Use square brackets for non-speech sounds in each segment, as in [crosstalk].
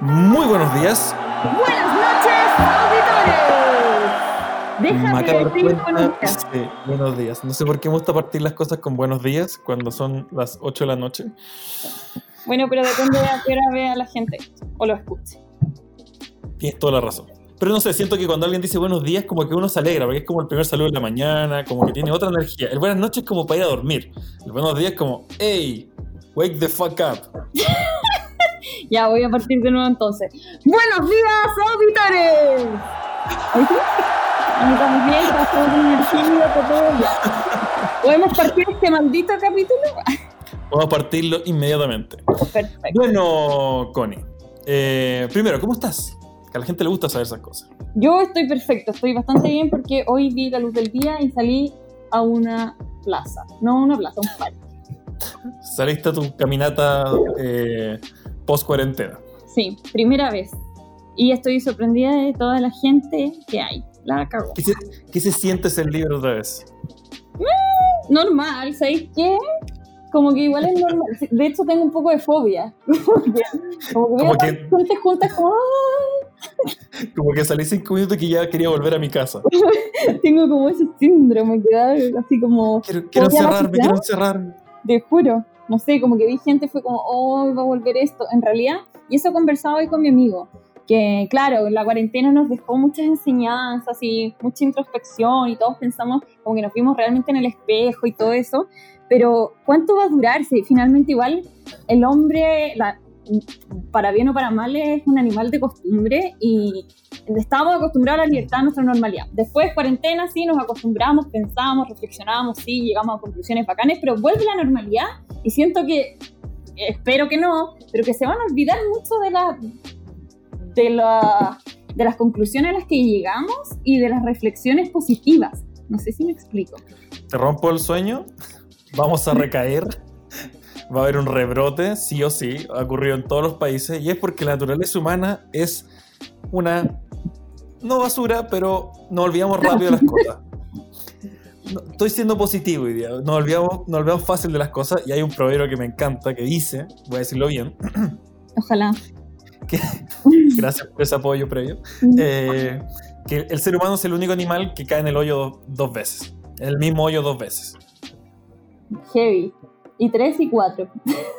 Muy buenos días. Buenas noches, auditores. Me Déjame decir buenos días. sí, buenos días. No sé por qué me gusta partir las cosas con buenos días cuando son las 8 de la noche. Bueno, pero depende de a qué hora vea la gente o lo escuche. Tienes toda la razón. Pero no sé, siento que cuando alguien dice buenos días, como que uno se alegra, porque es como el primer saludo de la mañana, como que tiene otra energía. El buenas noches es como para ir a dormir. El buenos días es como, hey, wake the fuck up. [laughs] Ya voy a partir de nuevo entonces. Buenos días, auditores. Estamos bien, estamos energía, todo. ¿Podemos partir este maldito capítulo? Vamos a partirlo inmediatamente. Perfecto. Bueno, Connie. eh, primero, ¿cómo estás? Que a la gente le gusta saber esas cosas. Yo estoy perfecto, estoy bastante bien porque hoy vi la luz del día y salí a una plaza. No a una plaza, un parque. Saliste a tu caminata eh, post cuarentena. Sí, primera vez. Y estoy sorprendida de toda la gente que hay. La cagó. ¿Qué se, qué se siente ser libre otra vez? Normal, ¿sabéis qué? Como que igual es normal. De hecho, tengo un poco de fobia. [laughs] Como que, como que veo Como a que- gente juntas como... Como que salí cinco minutos y que ya quería volver a mi casa. [laughs] Tengo como ese síndrome que da así como... Quiero, quiero ¿Voy a encerrarme, quiero encerrarme. Te juro. No sé, como que vi gente, fue como, oh, va a volver esto. En realidad, y eso conversaba hoy con mi amigo, que claro, la cuarentena nos dejó muchas enseñanzas y mucha introspección y todos pensamos como que nos vimos realmente en el espejo y todo eso, pero ¿cuánto va a durar si finalmente igual el hombre, la- para bien o para mal, es un animal de costumbre y estábamos acostumbrados a la libertad, a nuestra normalidad. Después, cuarentena, sí, nos acostumbramos, pensamos, reflexionamos, sí, llegamos a conclusiones bacanes, pero vuelve la normalidad y siento que, espero que no, pero que se van a olvidar mucho de la, de la, de las conclusiones a las que llegamos y de las reflexiones positivas. No sé si me explico. Te rompo el sueño, [laughs] vamos a recaer, [laughs] va a haber un rebrote, sí o sí, ha ocurrido en todos los países, y es porque la naturaleza humana es una, no basura, pero nos olvidamos rápido de las cosas. No, estoy siendo positivo hoy día, nos olvidamos, nos olvidamos fácil de las cosas, y hay un proverbio que me encanta que dice, voy a decirlo bien, [clears throat] Ojalá. [laughs] gracias por ese apoyo previo, eh, que el ser humano es el único animal que cae en el hoyo do- dos veces, en el mismo hoyo dos veces. Heavy. Y tres y cuatro.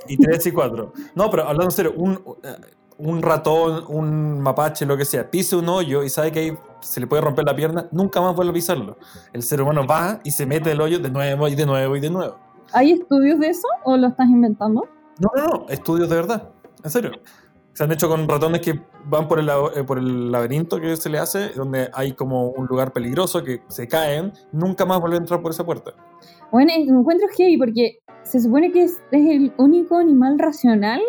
Y 3 y 4. No, pero hablando en serio, un, eh, un ratón, un mapache, lo que sea, pise un hoyo y sabe que ahí se le puede romper la pierna, nunca más vuelve a pisarlo. El ser humano va y se mete el hoyo de nuevo y de nuevo y de nuevo. ¿Hay estudios de eso o lo estás inventando? No, no, no, estudios de verdad, en serio. Se han hecho con ratones que van por el, eh, por el laberinto que se le hace, donde hay como un lugar peligroso que se caen, nunca más vuelven a entrar por esa puerta. Bueno, encuentro heavy porque se supone que es, es el único animal racional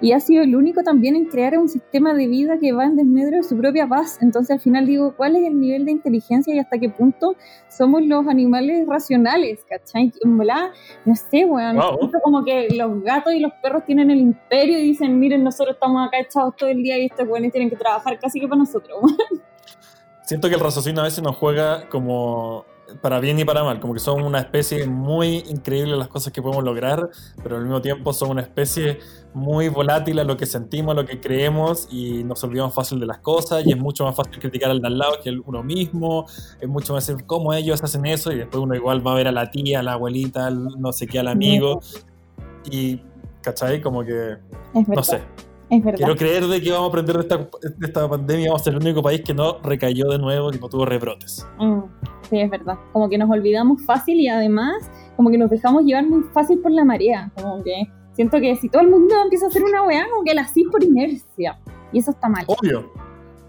y ha sido el único también en crear un sistema de vida que va en desmedro de su propia paz. Entonces al final digo, ¿cuál es el nivel de inteligencia y hasta qué punto somos los animales racionales? ¿Cachai? Volada, no sé, weón. Wow. Siento como que los gatos y los perros tienen el imperio y dicen, miren, nosotros estamos acá echados todo el día y estos weones tienen que trabajar casi que para nosotros. Siento que el raciocinio a veces nos juega como para bien y para mal, como que son una especie muy increíble las cosas que podemos lograr, pero al mismo tiempo son una especie muy volátil a lo que sentimos, a lo que creemos y nos olvidamos fácil de las cosas y es mucho más fácil criticar al de al lado que el uno mismo, es mucho más decir cómo ellos hacen eso y después uno igual va a ver a la tía, a la abuelita, al no sé qué, al amigo y, ¿cachai? Como que, no sé, Es verdad. quiero creer de que vamos a aprender de esta, de esta pandemia, vamos a ser el único país que no recayó de nuevo, que no tuvo rebrotes. Mm, sí, es verdad. Como que nos olvidamos fácil y además como que nos dejamos llevar muy fácil por la marea. Como que siento que si todo el mundo empieza a hacer una weá, como que la hacís por inercia. Y eso está mal. Obvio.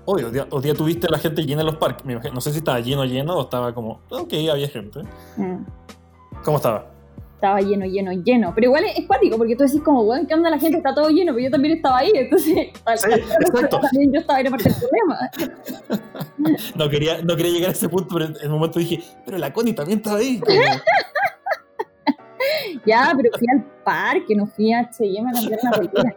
Obvio, día, día tuviste a la gente llena en los parques. No sé si estaba lleno, lleno o estaba como, ok, había gente. Mm, ¿Cómo estaba? Estaba lleno, lleno, lleno. Pero igual es cuático, porque tú decís como, weón, ¿qué onda la gente? Está todo lleno, pero yo también estaba ahí. [laughs] Entonces, Sí, exacto. también yo estaba en parte del problema. [laughs] No quería, no quería llegar a ese punto, pero en un momento dije, pero la Connie también estaba ahí. Como, [laughs] Ya, pero fui al parque, no fui a H&M a cambiar una polera.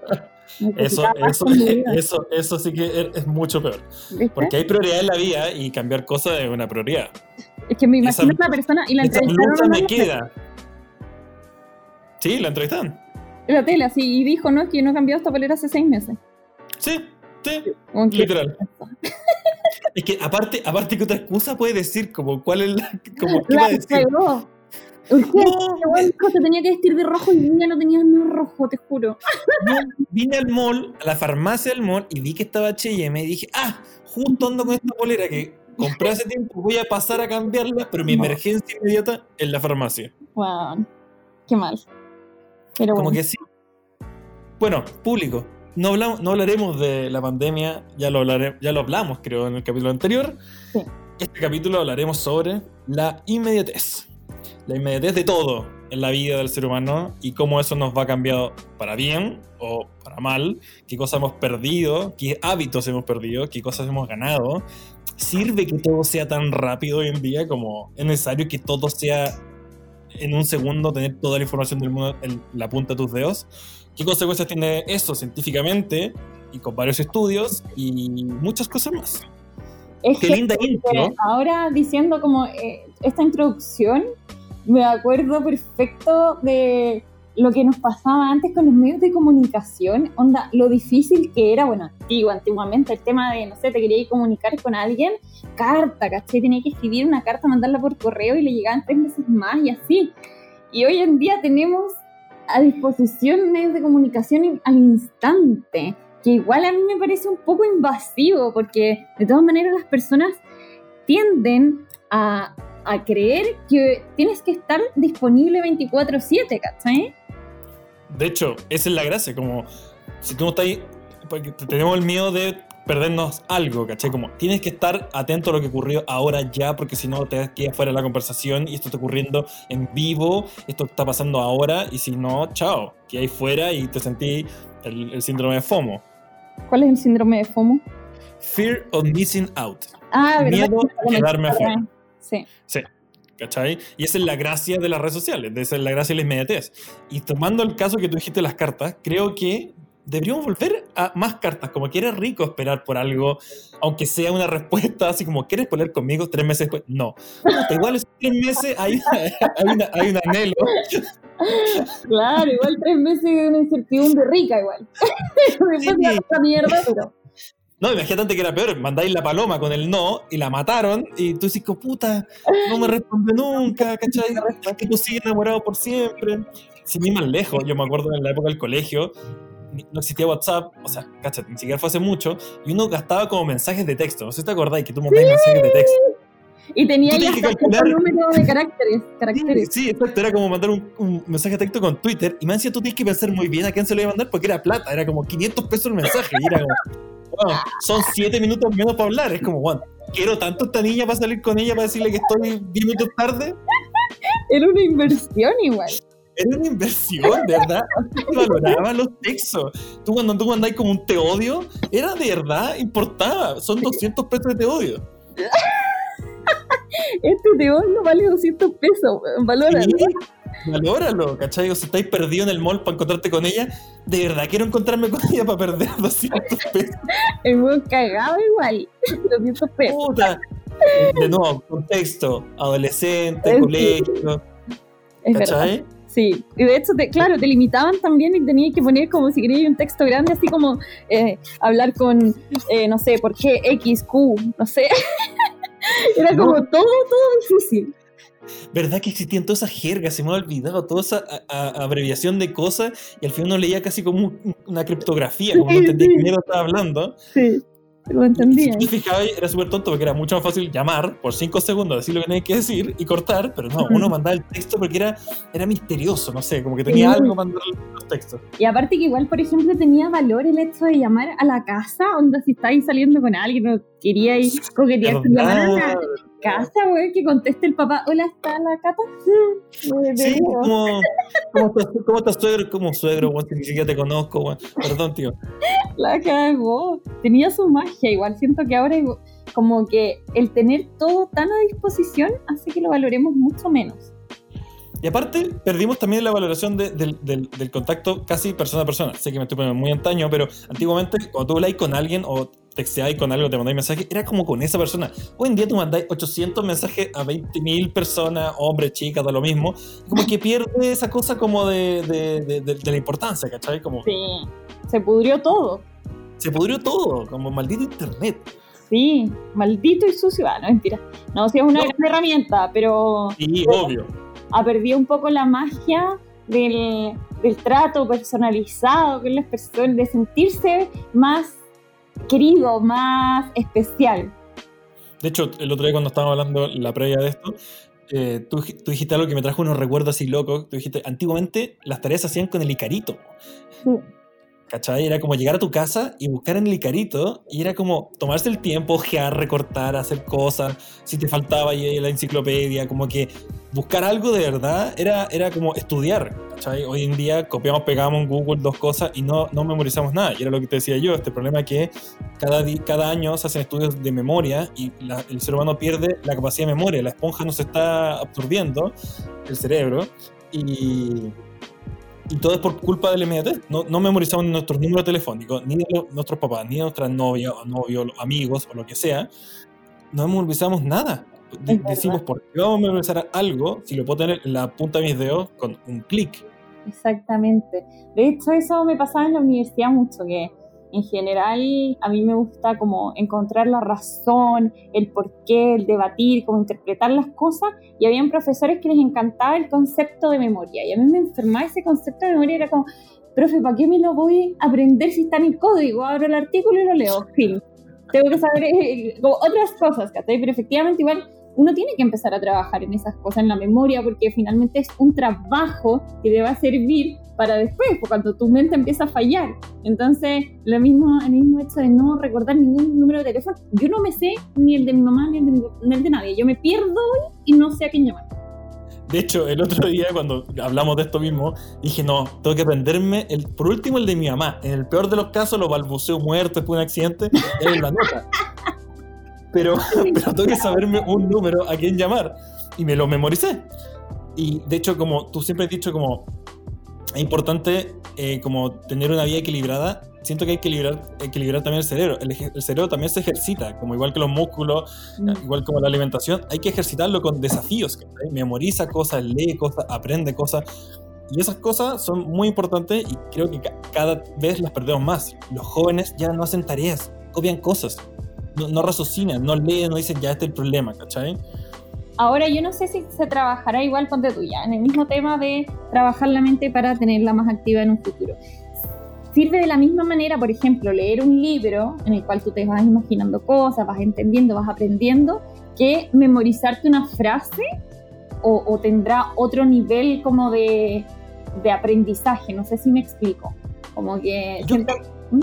eso, eso, eso, eso sí que es, es mucho peor. ¿viste? Porque hay prioridad en la vida y cambiar cosas es una prioridad. Es que me esa- imagino a la persona y la Esa entrevistaron blusa a me queda. Sí, la entrevistan. En la tele, así, y dijo, no, es que yo no he cambiado esta polera hace seis meses. Sí, sí, literal. [laughs] Es que aparte, aparte que otra excusa puede decir, como cuál es la. Como, ¿qué va La a decir? cagó. Urgente, No, weón, dijo, se tenía que vestir de rojo y niña no tenía nada rojo, te juro. Vine al mall, a la farmacia del mall, y vi que estaba H&M y dije, ah, justo ando con esta polera que compré hace tiempo, voy a pasar a cambiarla, pero mi No. emergencia inmediata en la farmacia. Wow, qué mal. Pero Como bueno, que sí. Bueno, público, no, hablamos, no hablaremos de la pandemia, ya lo, hablare- ya lo hablamos creo en el capítulo anterior. Sí. Este capítulo hablaremos sobre la inmediatez. La inmediatez de todo en la vida del ser humano y cómo eso nos va cambiando para bien o para mal, qué cosas hemos perdido, qué hábitos hemos perdido, qué cosas hemos ganado. ¿Sirve que todo sea tan rápido hoy en día como es necesario que todo sea en un segundo, tener toda la información del mundo en la punta de tus dedos? ¿Qué consecuencias tiene eso científicamente y con varios estudios y muchas cosas más? es Qué que linda intro. ahora diciendo como eh, esta introducción, me acuerdo perfecto de lo que nos pasaba antes con los medios de comunicación, onda, lo difícil que era, bueno, antiguo, antiguamente, el tema de, no sé, te quería comunicar con alguien, carta, ¿cachai? Tenía que escribir una carta, mandarla por correo y le llegaban tres meses más y así. Y hoy en día tenemos a disposición medios de comunicación al instante, que igual a mí me parece un poco invasivo, porque de todas maneras las personas tienden a, a creer que tienes que estar disponible 24/7, ¿cachai? De hecho, esa es la gracia, como si tú no estás ahí, porque tenemos el miedo de perdernos algo, ¿cachai? Como tienes que estar atento a lo que ocurrió ahora ya, porque si no te quedas fuera de la conversación y esto está ocurriendo en vivo, esto está pasando ahora, y si no, chao, que ahí fuera y te sentí el, el síndrome de FOMO. ¿Cuál es el síndrome de FOMO? Fear of missing out. Ah, ¿verdad? Miedo a quedarme afuera. Sí. Sí. ¿Cachai? Y esa es la gracia de las redes sociales, esa es la gracia de la inmediatez. Y tomando el caso que tú dijiste de las cartas, creo que deberíamos volver a más cartas, como que era rico esperar por algo, aunque sea una respuesta así como, ¿quieres poner conmigo tres meses después? No. Puta, igual esos tres meses hay, hay, una- hay un anhelo. Claro, igual tres meses de una incertidumbre rica, igual. [laughs] Después de Sí. mierda, pero. No, imagínate que era peor, mandáis la paloma con el no y la mataron y tú dices, puta, no me responde nunca, ¿cachai? [laughs] Que tú sigues enamorado por siempre. Sin ir más lejos, yo me acuerdo en la época del colegio, no existía WhatsApp, o sea, cachate, ni siquiera fue hace mucho, y uno gastaba como mensajes de texto. No sé si te acordáis que tú mandáis mensajes de texto. Y tenía que hasta calcular. número de caracteres. Sí, sí, exacto, era como mandar un, un mensaje de texto con Twitter, y me decía, tú tienes que pensar muy bien a quién se lo iba a mandar, porque era plata, era como 500 pesos el mensaje, y era como, son 7 minutos menos para hablar, es como, bueno, quiero tanto a esta niña para salir con ella, para decirle que estoy 10 minutos tarde. Era una inversión igual. Era una inversión, de verdad. Antes se valoraban los textos. Tú cuando tú mandáis como un te odio, era de verdad, importaba. Son 200 pesos de te odio. [laughs] Este te no vale 200 pesos. Sí, valóralo, ¿cachai? O si estáis perdido en el mall para encontrarte con ella, de verdad quiero encontrarme con ella para perder 200 [laughs] pesos. El weón cagado igual. [laughs] 200 pesos. Puta. De nuevo, contexto, adolescente, colegio, Es verdad. ¿cachai? Sí, y de hecho, te, claro, te limitaban también y tenías que poner como si querías un texto grande, así como eh, hablar con, eh, no sé, por qué, X, Q, no sé. [laughs] Era como todo, todo difícil. ¿Verdad que existían todas esas jergas? Se me ha olvidado toda esa a- a- abreviación de cosas y al final uno leía casi como un- una criptografía, como no entendía sí. qué mierda estaba hablando. Sí, lo Y entendía. si te fijabas, era súper tonto porque era mucho más fácil llamar por 5 segundos, decir lo que tenías que decir y cortar, pero no, uno mandaba el texto porque era, era misterioso, no sé, como que tenía Sí. algo mandar los textos. Y aparte que igual, por ejemplo, tenía valor el hecho de llamar a la casa, onda si estáis saliendo con alguien o queríais coquetear llamar a la. Casa, güey, que conteste el papá, hola, ¿está la cata? [laughs] Sí, como, ¿cómo estás, cómo estás suegro? Como suegro, si ni siquiera te conozco, weón. Perdón, tío. La cagó. Tenía su magia. Igual siento que ahora como que el tener todo tan a disposición hace que lo valoremos mucho menos. Y aparte, perdimos también la valoración de- del, contacto casi persona a persona. Sé que me estoy poniendo muy antaño, pero antiguamente, cuando tú habláis con alguien o texteáis con algo, te mandáis mensajes, era como con esa persona. Hoy en día tú mandáis 800 mensajes a 20.000 personas, hombres, chicas, da lo mismo, como que pierde esa cosa como de, de, de, la importancia, ¿cachai? Como, sí, se pudrió todo. Se pudrió todo, como maldito internet. Sí, maldito y sucio. Ah, no, mentira. No, sí es una gran herramienta, pero... Sí, obvio. Ha perdido un poco la magia del, del trato personalizado con las personas, de sentirse más querido, más especial. De hecho, el otro día cuando estábamos hablando la previa de esto, eh, tú, tú, dijiste algo que me trajo unos recuerdos así locos. Tú dijiste, antiguamente las tareas se hacían con el Icarito. Sí. ¿Cachai? Era como llegar a tu casa y buscar en el Icarito y era como tomarse el tiempo, ojear, recortar, hacer cosas, si te faltaba la enciclopedia, como que buscar algo de verdad era, era como estudiar, ¿cachai? Hoy en día copiamos, pegamos en Google dos cosas y no, no memorizamos nada. Y era lo que te decía yo, este problema es que cada, cada año se hacen estudios de memoria y el ser humano pierde la capacidad de memoria, la esponja no se está absorbiendo, el cerebro, y y todo es por culpa del MDT. No, no memorizamos nuestros números telefónicos, ni de nuestros papás, ni de nuestras novias o novios, amigos o lo que sea. No memorizamos nada. Decimos, ¿por qué vamos a memorizar algo si lo puedo tener en la punta de mis dedos con un clic? Exactamente. De hecho, eso me pasaba en la universidad mucho, que en general a mí me gusta como encontrar la razón, el porqué, el debatir, como interpretar las cosas y habían profesores que les encantaba el concepto de memoria y a mí me enfermaba ese concepto de memoria, era como, profe, ¿para qué me lo voy a aprender si está en el código? Abro el artículo y lo leo, fin. Tengo que saber eh, como otras cosas, Pero efectivamente igual uno tiene que empezar a trabajar en esas cosas, en la memoria, porque finalmente es un trabajo que te va a servir para después, cuando tu mente empieza a fallar. Entonces, lo mismo, el mismo hecho de no recordar ningún número de teléfono, yo no me sé ni el de mi mamá ni el de, el de nadie. Yo me pierdo hoy y no sé a quién llamar. De hecho, el otro día cuando hablamos de esto mismo, dije, no, tengo que aprenderme, el, por último, el de mi mamá. En el peor de los casos, lo balbuceo muerto después de un accidente, es la nota. Pero, [laughs] pero tengo que saberme un número a quién llamar. Y me lo memoricé. Y de hecho, como tú siempre has dicho, como es importante eh, como tener una vida equilibrada. Siento que hay que equilibrar, equilibrar también el cerebro. El, cerebro también se ejercita, como igual que los músculos, mm. igual como la alimentación. Hay que ejercitarlo con desafíos. Memoriza cosas, lee cosas, aprende cosas. Y esas cosas son muy importantes y creo que cada vez las perdemos más. Los jóvenes ya no hacen tareas, copian cosas. No, no raciocinan, no leen, no dicen ya este es el problema, ¿cachai? Ahora yo no sé si se trabajará igual con de tuya, en el mismo tema de trabajar la mente para tenerla más activa en un futuro. Sirve de la misma manera, por ejemplo, leer un libro en el cual tú te vas imaginando cosas, vas entendiendo, vas aprendiendo, que memorizarte una frase o, tendrá otro nivel como de, de, aprendizaje. No sé si me explico. Como que... Yo, ¿Mm?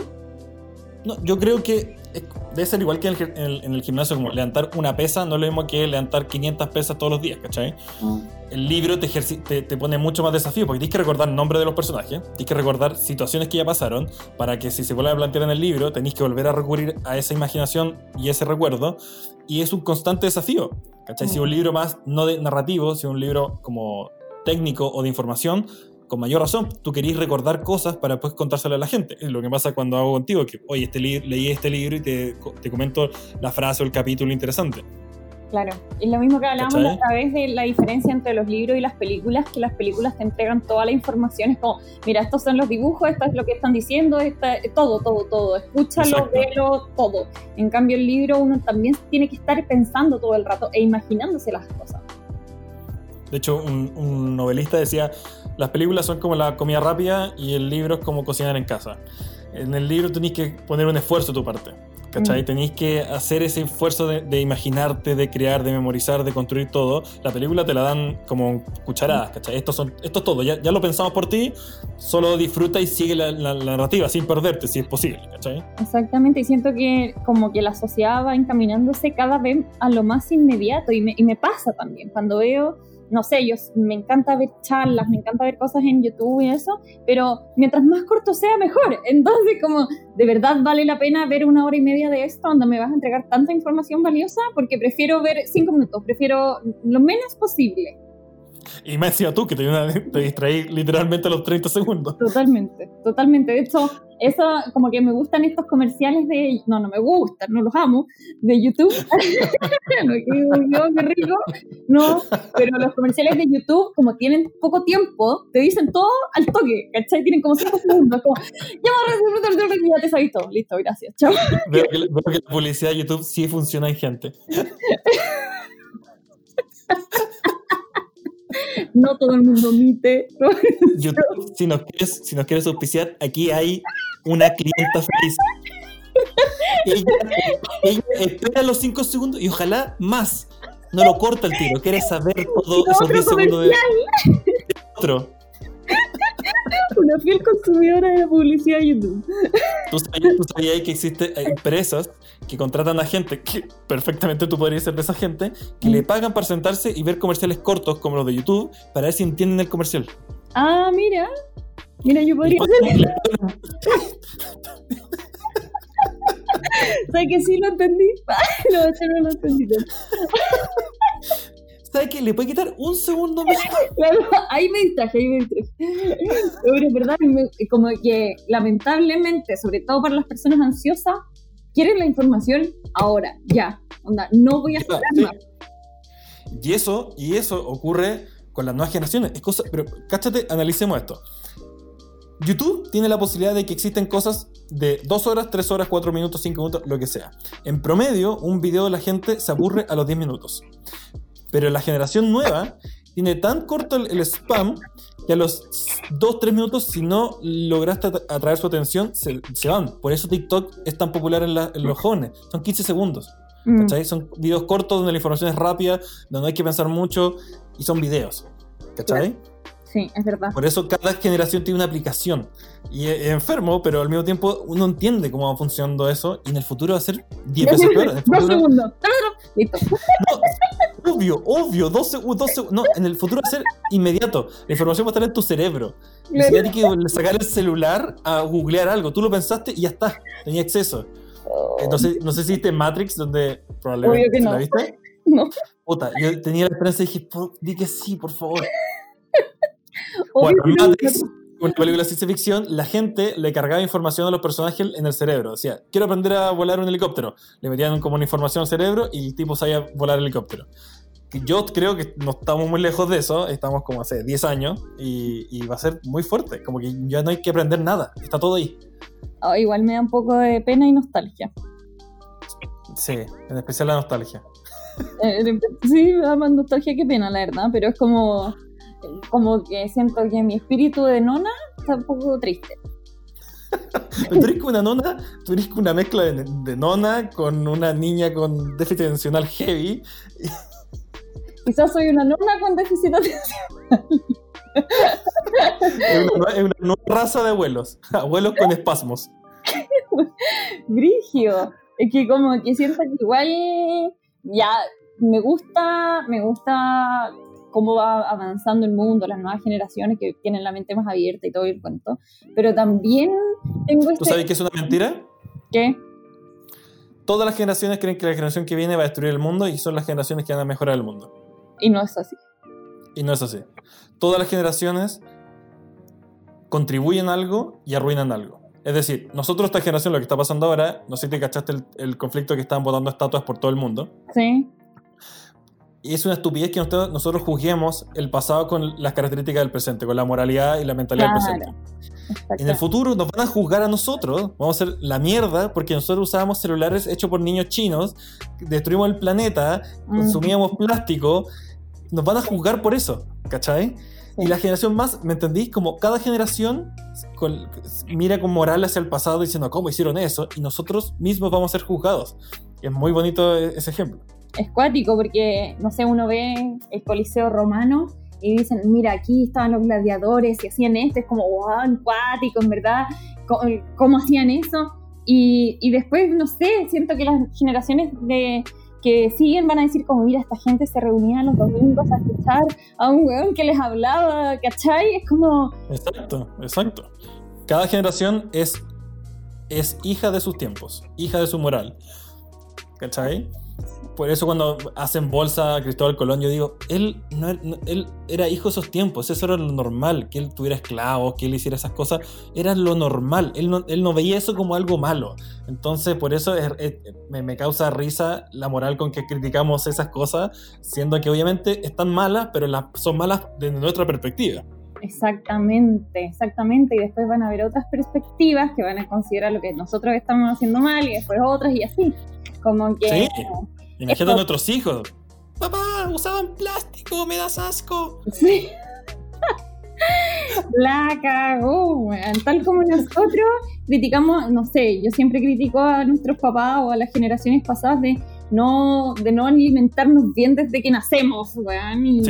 no, yo creo que debe ser igual que en el, gimnasio, como levantar una pesa, no es lo mismo que levantar 500 pesas todos los días, ¿cachai? Mm. El libro te, te, pone mucho más desafío porque tienes que recordar el nombre de los personajes, tienes que recordar situaciones que ya pasaron, para que si se vuelve a plantear en el libro, tenéis que volver a recurrir a esa imaginación y ese recuerdo, y es un constante desafío, ¿cachai? Si mm. un libro más no de narrativo, si un libro como técnico o de información, con mayor razón, tú querías recordar cosas para después contárselo a la gente. Es lo que pasa cuando hago contigo, que, oye, este leí este libro y te, te, comento la frase o el capítulo interesante. Claro, es lo mismo que hablábamos a través de la diferencia entre los libros y las películas, que las películas te entregan toda la información, es como, mira, estos son los dibujos, esto es lo que están diciendo, todo, todo, todo, escúchalo, véelo, todo. En cambio el libro uno también tiene que estar pensando todo el rato e imaginándose las cosas. De hecho, un, un novelista decía, las películas son como la comida rápida y el libro es como cocinar en casa. En el libro tenéis que poner un esfuerzo de tu parte. ¿Cachai? Mm. Tenéis que hacer ese esfuerzo de, imaginarte, de crear, de memorizar, de construir todo. La película te la dan como cucharadas, ¿cachai? Esto, son, esto es todo, ya, ya lo pensamos por ti, solo disfruta y sigue la, narrativa sin perderte, si es posible, ¿cachai? Exactamente, y siento que como que la sociedad va encaminándose cada vez a lo más inmediato, y me, y me pasa también, cuando veo no sé, yo me encanta ver charlas, me encanta ver cosas en YouTube y eso, pero mientras más corto sea, mejor. [laughs] Entonces, como de verdad vale la pena ver una hora y media de esto donde me vas a entregar tanta información valiosa, porque prefiero ver cinco minutos, prefiero lo menos posible. Y me decía tú que te, te distraí literalmente a los 30 segundos. Totalmente, totalmente. De hecho, eso como que me gustan estos comerciales de, no, no me gustan, no los amo, de YouTube. [laughs] no, qué, rico. No, pero los comerciales de YouTube, como tienen poco tiempo, te dicen todo al toque, ¿cachai? Tienen como 5 segundos, como, ya, ya te sabes todo, listo, gracias, chao. Veo que, veo que la publicidad de YouTube sí funciona en gente. [laughs] no todo el mundo omite. YouTube, si nos quieres, si nos quieres auspiciar, aquí hay una clienta feliz. Ella, ella espera los 5 segundos y ojalá más. No lo corta el tiro, quiere saber todo esos otro 10 segundos de comercial, otro. Una fiel consumidora de la publicidad de YouTube. ¿Tú sabías, tú sabías que existen empresas que contratan a gente, que perfectamente tú podrías ser de esa gente, que le pagan para sentarse y ver comerciales cortos como los de YouTube para ver si entienden el comercial. Ah, mira. Mira, yo podría [laughs] ¿Sabes que sí lo entendí? no, yo no lo entendí. [laughs] ¿Sabes qué? Le puede quitar un segundo más. [laughs] Claro, ahí me distraje, ahí me distraje. Pero es verdad, como que lamentablemente, sobre todo para las personas ansiosas, quieren la información ahora, ya. Onda, no voy a esperar Sí. más. Y eso, y eso ocurre con las nuevas generaciones. Es cosa, pero cáchate, analicemos esto. YouTube tiene la posibilidad de que existen cosas de 2 horas, 3 horas, 4 minutos, 5 minutos, lo que sea. En promedio, un video de la gente se aburre a los 10 minutos. Pero la generación nueva tiene tan corto el, el spam que a los 2, 3 minutos, si no lograste atra- atraer su atención, se, se van. Por eso TikTok es tan popular en, la- en los jóvenes. Son 15 segundos. Mm, ¿Cachai? Son videos cortos donde la información es rápida, donde no hay que pensar mucho y son videos. ¿Cachai? Sí, es verdad. Por eso cada generación tiene una aplicación. Y es, enfermo, pero al mismo tiempo uno entiende cómo va funcionando eso y en el futuro va a ser 10 veces peor. En el [laughs] Dos segundos. Listo. [laughs] no, obvio, obvio, 12 segundos. No, en el futuro va a ser inmediato. La información va a estar en tu cerebro. Ni siquiera tienes que sacar el celular a googlear algo. Tú lo pensaste y ya está. Tenía acceso. Eh, No sé, si viste Matrix, donde probablemente Obvio que no. ¿la viste. [laughs] No. Puta, yo tenía la esperanza y dije, "Por- di que sí, por favor. Bueno, en. Matrix, una película de ciencia ficción, la gente le cargaba información a los personajes en el cerebro. Decía, quiero aprender a volar un helicóptero. Le metían como una información al cerebro y el tipo sabía volar el helicóptero. Yo creo que no estamos muy lejos de eso, estamos como hace 10 años y, y va a ser muy fuerte. Como que ya no hay que aprender nada, está todo ahí. Oh, igual me da un poco de pena y nostalgia. Sí, en especial la nostalgia. Eh, sí, me da más nostalgia que pena, la verdad, pero es como, como que siento que mi espíritu de nona está un poco triste. [laughs] Tú eres como una nona, tú eres como una mezcla de, de nona con una niña con déficit atencional heavy. [laughs] Quizás soy una nona con déficit atencional. Es una, es una nueva raza de abuelos. Abuelos con espasmos. [laughs] Brigio. Es que como que siento que igual ya me gusta, me gusta cómo va avanzando el mundo, las nuevas generaciones que tienen la mente más abierta y todo el cuento. Pero también tengo ¿Tú este... sabes que es una mentira? ¿Qué? Todas las generaciones creen que la generación que viene va a destruir el mundo y son las generaciones que van a mejorar el mundo. Y no es así. Y no es así. Todas las generaciones contribuyen algo y arruinan algo. Es decir, nosotros esta generación lo que está pasando ahora, no sé si te cachaste el, el conflicto que estaban botando estatuas por todo el mundo. Sí. Y es una estupidez que nosotros, nosotros juzguemos el pasado con las características del presente, con la moralidad y la mentalidad del Claro. presente. Exacto. En el futuro nos van a juzgar a nosotros, vamos a ser la mierda porque nosotros usábamos celulares hechos por niños chinos, destruimos el planeta, Mm. consumíamos plástico, nos van a juzgar por eso, ¿cachai? Y la generación más, ¿me entendís? Como cada generación con- mira con moral hacia el pasado diciendo, ¿cómo hicieron eso? Y nosotros mismos vamos a ser juzgados. Es muy bonito e- ese ejemplo. Es cuático porque, no sé, uno ve el Coliseo romano y dicen, mira, aquí estaban los gladiadores y hacían esto, es como, wow, cuático, en verdad, ¿cómo, cómo hacían eso? Y, y después, no sé, siento que las generaciones de que siguen van a decir como, mira, esta gente se reunía los domingos a escuchar a un weón que les hablaba, ¿cachai? Es como, Exacto, exacto. Cada generación es, es hija de sus tiempos, hija de su moral. ¿Cachai? Por eso cuando hacen bolsa a Cristóbal Colón, yo digo, él, no, él era hijo de esos tiempos, eso era lo normal, que él tuviera esclavos, que él hiciera esas cosas, era lo normal, él no, él no veía eso como algo malo. Entonces, por eso me, me, causa risa la moral con que criticamos esas cosas, siendo que obviamente están malas, pero las, son malas desde nuestra perspectiva. Exactamente, exactamente. Y después van a haber otras perspectivas que van a considerar lo que nosotros estamos haciendo mal y después otras y así. Como que. Sí, imagínate a nuestros hijos. Papá, usaban plástico, me das asco. Sí. [laughs] La cagó, Tal como nosotros criticamos, no sé, yo siempre critico a nuestros papás o a las generaciones pasadas de no, de no alimentarnos bien desde que nacemos, weón, y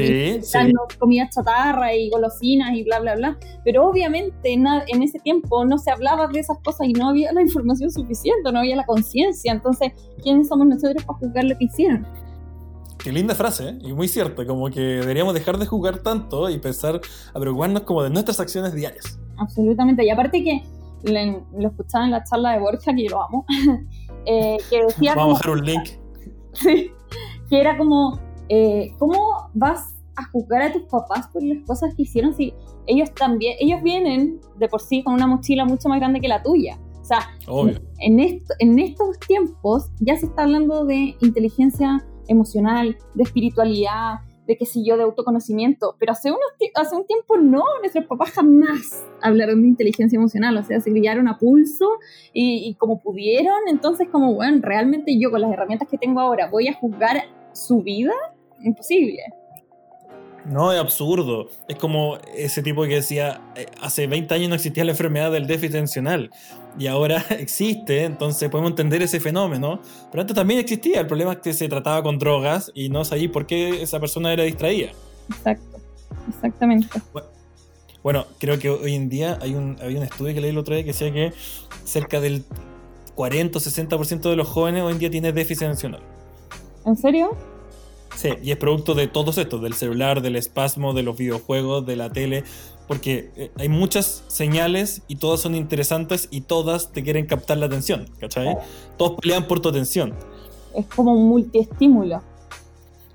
darnos comida chatarra y golosinas y bla, bla, bla. Pero obviamente en, ese tiempo no se hablaba de esas cosas y no había la información suficiente, no había la conciencia. Entonces, ¿quiénes somos nosotros para juzgar lo que hicieron? Qué linda frase, ¿eh? y muy cierto, como que deberíamos dejar de jugar tanto y pensar a preocuparnos como de nuestras acciones diarias. Absolutamente, y aparte que lo escuchaba en la charla de Borja, que yo lo amo, [laughs] eh, que decía... Vamos a dejar un link [laughs] Sí, que era como, eh, ¿cómo vas a juzgar a tus papás por las cosas que hicieron si ellos también, ellos vienen de por sí con una mochila mucho más grande que la tuya? O sea, En, esto, en estos tiempos ya se está hablando de inteligencia emocional, de espiritualidad, de qué sé yo, de autoconocimiento, pero hace, unos, hace un tiempo no, nuestros papás jamás hablaron de inteligencia emocional, o sea, se brillaron a pulso y, como pudieron, entonces como, bueno, realmente yo con las herramientas que tengo ahora voy a juzgar su vida, imposible. No, es absurdo. Es como ese tipo que decía, eh, hace 20 años no existía la enfermedad del déficit atencional y ahora [laughs] existe, entonces podemos entender ese fenómeno. Pero antes también existía, el problema es que se trataba con drogas y no sabía por qué esa persona era distraída. Exacto, exactamente. Bueno, creo que hoy en día hay un, había un estudio que leí el otro día que decía que cerca del 40 o 60% de los jóvenes hoy en día tiene déficit atencional. ¿En serio? Sí, y es producto de todos estos, del celular, del espasmo, de los videojuegos, de la tele, porque eh, hay muchas señales y todas son interesantes y todas te quieren captar la atención, ¿cachai? Todos pelean por tu atención. Es como un multiestímulo.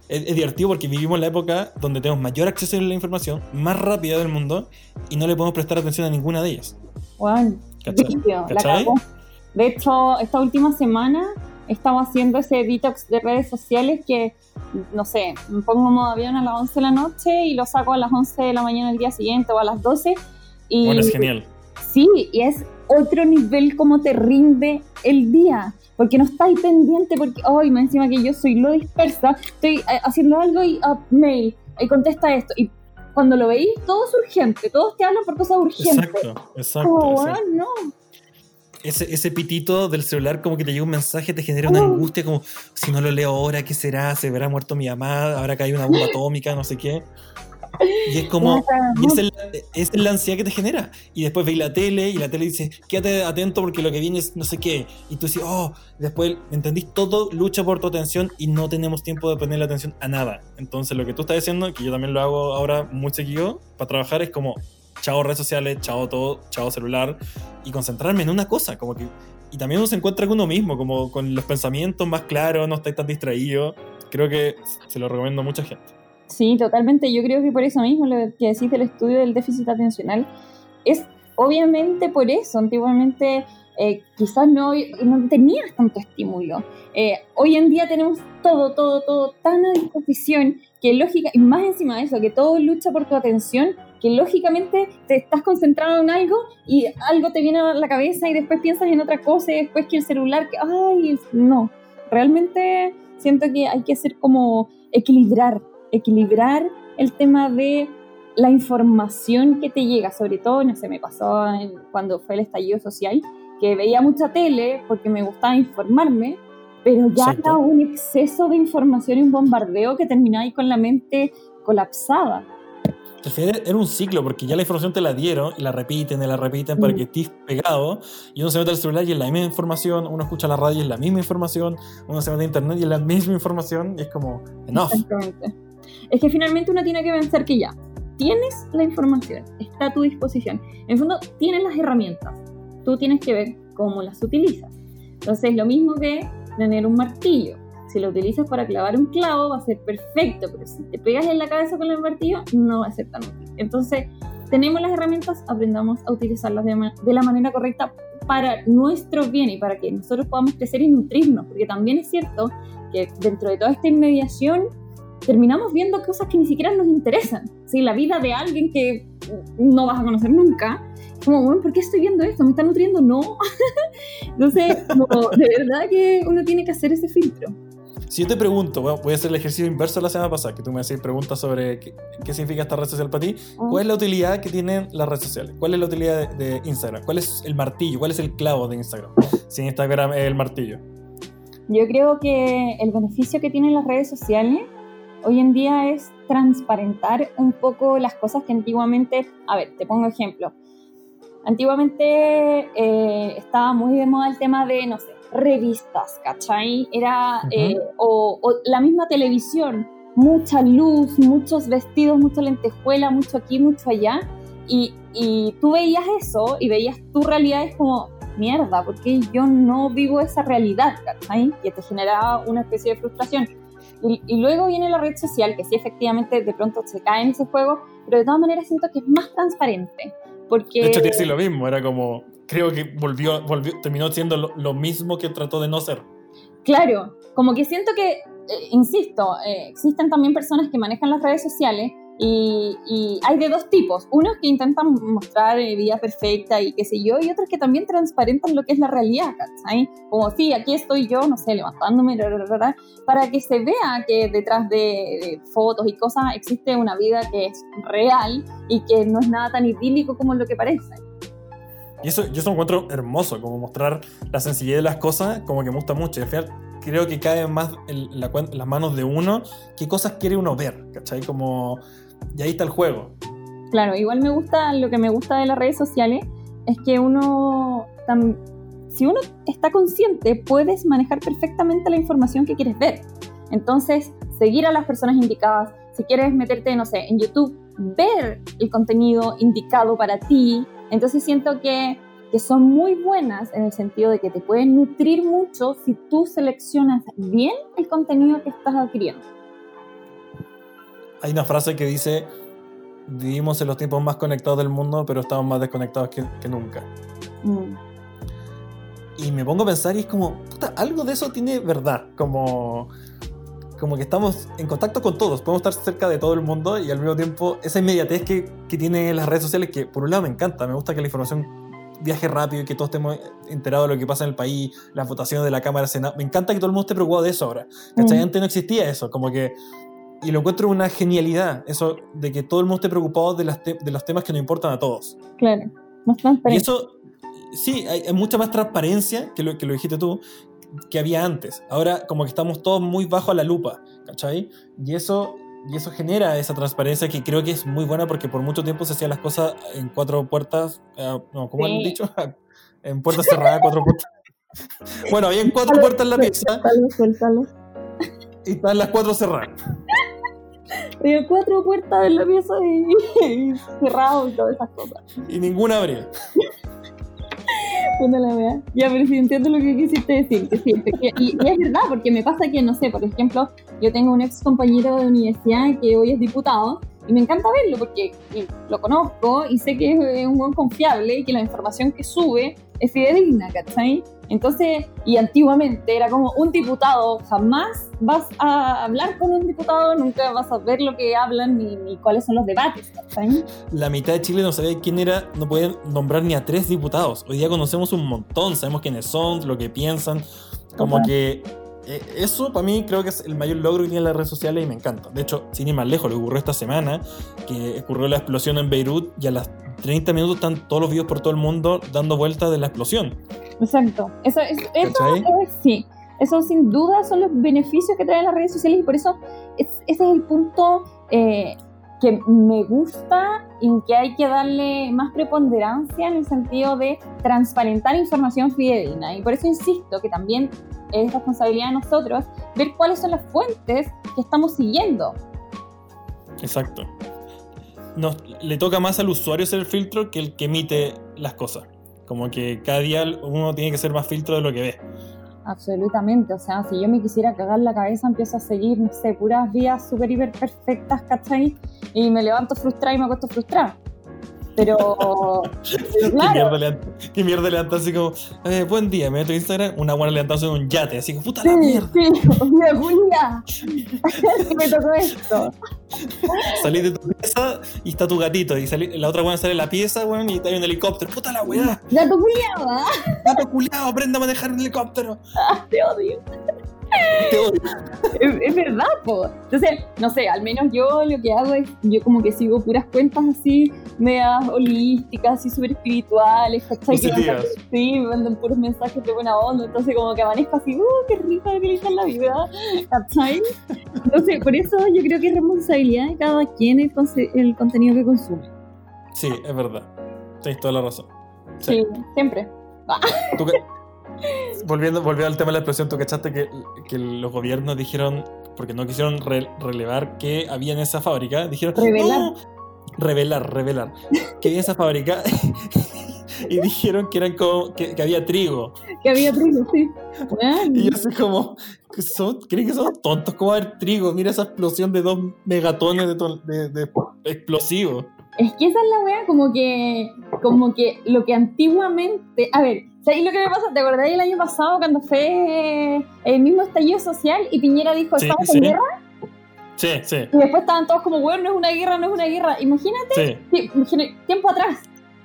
Es, es, divertido porque vivimos en la época donde tenemos mayor acceso a la información, más rápida del mundo, y no le podemos prestar atención a ninguna de ellas. Bueno, ¿Cachai? de hecho, esta última semana estaba haciendo ese detox de redes sociales que, no sé, me pongo modo avión a las 11 de la noche y lo saco a las 11 de la mañana el día siguiente o a las 12. Y, bueno, es genial. Sí, y es otro nivel como te rinde el día. Porque no estáis pendiente, porque hoy me encima que yo soy lo dispersa, estoy eh, haciendo algo y uh, mail, y contesta esto. Y cuando lo veis, todo es urgente, todos te hablan por cosas urgentes. Exacto, exacto. no ese, ese, pitito del celular como que te llega un mensaje, te genera una oh. angustia como, si no lo leo ahora, ¿qué será? ¿Se verá muerto mi amada? ¿Ahora hay una bomba atómica? No sé qué. Y es como, es, la ansiedad que te genera. Y después veis la tele y la tele dice, quédate atento porque lo que viene es no sé qué. Y tú dices, oh, después entendís todo, lucha por tu atención y no tenemos tiempo de ponerle atención a nada. Entonces lo que tú estás diciendo, que yo también lo hago ahora muy seguido para trabajar, es como, chao redes sociales, chao todo, chao celular, y concentrarme en una cosa, como que... Y también uno se encuentra con uno mismo, como con los pensamientos más claros, no estáis tan distraído. Creo que se lo recomiendo a mucha gente. Sí, totalmente. Yo creo que por eso mismo lo que decís del estudio del déficit atencional es obviamente por eso. Antiguamente eh, quizás no, no tenías tanto estímulo. Eh, hoy en día tenemos todo, todo, todo tan a disposición que lógica, y más encima de eso, que todo lucha por tu atención que lógicamente te estás concentrado en algo y algo te viene a la cabeza y después piensas en otra cosa y después que el celular, que, ay, no, realmente siento que hay que hacer como equilibrar, equilibrar el tema de la información que te llega, sobre todo, no sé, me pasó cuando fue el estallido social, que veía mucha tele porque me gustaba informarme, pero ya era un exceso de información y un bombardeo que terminaba ahí con la mente colapsada era un ciclo, porque ya la información te la dieron y la repiten y la repiten para mm. que estés pegado. Y uno se mete al celular y es la misma información, uno escucha la radio y es la misma información, uno se mete a internet y es la misma información, y es como, enough. Exactamente. Es que finalmente uno tiene que pensar que ya, tienes la información, está a tu disposición. En el fondo, tienes las herramientas, tú tienes que ver cómo las utilizas. Entonces, lo mismo que tener un martillo Si lo utilizas para clavar un clavo va a ser perfecto, pero si te pegas en la cabeza con el martillo no va a ser tan útil. Entonces, tenemos las herramientas, aprendamos a utilizarlas de, de la manera correcta para nuestro bien y para que nosotros podamos crecer y nutrirnos, porque también es cierto que dentro de toda esta inmediación terminamos viendo cosas que ni siquiera nos interesan. ¿sí? La vida de alguien que no vas a conocer nunca. Como, bueno, ¿por qué estoy viendo esto? ¿Me está nutriendo? No. [laughs] Entonces, de verdad que uno tiene que hacer ese filtro. Si yo te pregunto, voy a hacer el ejercicio inverso de la semana pasada, que tú me haces preguntas sobre qué, significa esta red social para ti. Ah. ¿Cuál es la utilidad que tienen las redes sociales? ¿Cuál es la utilidad de, Instagram? ¿Cuál es el martillo? ¿Cuál es el clavo de Instagram? Si Instagram es el martillo. Yo creo que el beneficio que tienen las redes sociales hoy en día es transparentar un poco las cosas que antiguamente, a ver, te pongo ejemplo. Antiguamente eh, estaba muy de moda el tema de, no sé, revistas, ¿cachai? Era, eh, o, la misma televisión, mucha luz, muchos vestidos, mucha lentejuela, mucho aquí, mucho allá. Y, y tú veías eso y veías tu realidad es como, mierda, porque yo no vivo esa realidad, ¿cachai? Que te generaba una especie de frustración. Y, luego viene la red social, que sí, efectivamente, de pronto se cae en ese juego, pero de todas maneras siento que es más transparente. Porque... De hecho, tiene lo mismo, era como, creo que volvió, volvió terminó siendo lo, mismo que trató de no ser. Claro, como que siento que, eh, insisto, eh, existen también personas que manejan las redes sociales y, hay de dos tipos, unos que intentan mostrar eh, vida perfecta y qué sé yo, y otros que también transparentan lo que es la realidad, ¿cachai? Como, sí, aquí estoy yo, no sé, levantándome, para que se vea que detrás de, fotos y cosas existe una vida que es real y que no es nada tan idílico como lo que parece. Y eso yo eso encuentro hermoso, como mostrar la sencillez de las cosas, como que me gusta mucho. Y al final creo que cae más en, la, en las manos de uno qué cosas quiere uno ver, ¿cachai? Como y ahí está el juego. Claro, igual me gusta, lo que me gusta de las redes sociales es que uno, si uno está consciente, puedes manejar perfectamente la información que quieres ver. Entonces, seguir a las personas indicadas, si quieres meterte, no sé, en YouTube, ver el contenido indicado para ti. Entonces siento que, que son muy buenas en el sentido de que te pueden nutrir mucho si tú seleccionas bien el contenido que estás adquiriendo hay una frase que dice, vivimos en los tiempos más conectados del mundo, pero estamos más desconectados que, nunca. Mm. Y me pongo a pensar y es como, puta, algo de eso tiene verdad, como, como que estamos en contacto con todos, podemos estar cerca de todo el mundo y al mismo tiempo esa inmediatez que, que tiene las redes sociales, que por un lado me encanta, me gusta que la información viaje rápido y que todos estemos enterados de lo que pasa en el país, las votaciones de la Cámara Senado. Me encanta que todo el mundo esté preocupado de eso ahora. ¿Cachai? Mm. Antes no existía eso, como que y lo encuentro una genialidad, eso de que todo el mundo esté preocupado de, las de los temas que nos importan a todos. Claro, más transparencia. Y eso, sí, hay, mucha más transparencia que lo, que lo dijiste tú, que había antes. Ahora como que estamos todos muy bajo a la lupa, ¿cachai? Y eso, y eso genera esa transparencia que creo que es muy buena porque por mucho tiempo se hacían las cosas en cuatro puertas, eh, no, ¿cómo han dicho? [laughs] en puertas cerradas, cuatro puertas. [laughs] bueno, había cuatro puertas en la pieza. Y están las cuatro cerradas. [laughs] Había cuatro puertas en la pieza y, cerrado y todas esas cosas. Y ninguna abría. Bueno, la verdad. Ya, pero si entiendo lo que quisiste decir. Que sí, y, es verdad, porque me pasa que, no sé, por ejemplo, yo tengo un ex compañero de universidad que hoy es diputado y me encanta verlo porque lo conozco y sé que es un buen confiable y que la información que sube es fidedigna, ¿cachai? Entonces, y antiguamente era como un diputado, jamás vas a hablar con un diputado, nunca vas a ver lo que hablan ni, cuáles son los debates. ¿cachai? La mitad de Chile no sabía quién era, no podían nombrar ni a tres diputados. Hoy día conocemos un montón, sabemos quiénes son, lo que piensan. Como que eso para mí creo que es el mayor logro que tiene las redes sociales y me encanta. De hecho, sin ir más lejos, lo ocurrió esta semana, que ocurrió la explosión en Beirut y a las 30 minutos están todos los videos por todo el mundo dando vueltas de la explosión. Exacto. Eso, es, eso sí. Eso sin duda son los beneficios que traen las redes sociales y por eso ese es el punto eh, que me gusta y que hay que darle más preponderancia en el sentido de transparentar información fidedigna. Y por eso insisto que también es responsabilidad de nosotros ver cuáles son las fuentes que estamos siguiendo. Exacto. Nos, le toca más al usuario ser el filtro que el que emite las cosas. Como que cada día uno tiene que ser más filtro de lo que ve. Absolutamente. O sea, si yo me quisiera cagar la cabeza, empiezo a seguir, no puras vías súper hiper perfectas, ¿cachai? Y me levanto frustrada y me acuesto frustrada. Pero, [laughs] pero ¿Qué claro, mierda le ¿Qué mierda le así como, eh, buen día, me meto en Instagram, una buena levantándose en un yate, así como, puta la sí, mierda. sí, [laughs] Julia, que [laughs] me tocó esto. Salí de tu pieza y está tu gatito, y salí, la otra buena sale de la pieza, weón, y está ahí un helicóptero, puta la weá, Ya tu culiaba, gato culiao, aprenda a manejar un helicóptero. te odio. Te odio. Es, es verdad, po. Entonces, no sé, al menos yo lo que hago es, yo como que sigo puras cuentas así, medias holísticas, así súper espirituales, ¿cachai? Sí, me mandan puros mensajes de buena onda, entonces como que amanezco así, ¡uh, qué rica, qué linda la vida! ¿Cachai? Entonces, por eso yo creo que es responsabilidad de cada quien el, el contenido que consume. Sí, es verdad. Tienes toda la razón. Sí. Sí, siempre. Tú volviendo, volviendo al tema de la explosión, tú cachaste que, que los gobiernos dijeron, porque no quisieron re- relevar que había en esa fábrica, dijeron, Revelar. "No". revelar, revelar, que había en esa fábrica [laughs] y dijeron que eran como, que, que había trigo. Que había trigo, sí. [laughs] Y yo así como, son, ¿creen que son tontos? ¿Cómo va a haber trigo? Mira esa explosión de dos megatones de, ton- de, de explosivos. Es que esa es la wea, como que, como que lo que antiguamente. A ver, ¿sabéis lo que me pasa? ¿Te acordáis el año pasado cuando fue el mismo estallido social y Piñera dijo Sí, estamos sí. en guerra? Sí, sí, Y después estaban todos como, bueno, no es una guerra, no es una guerra. Imagínate, sí. tiempo atrás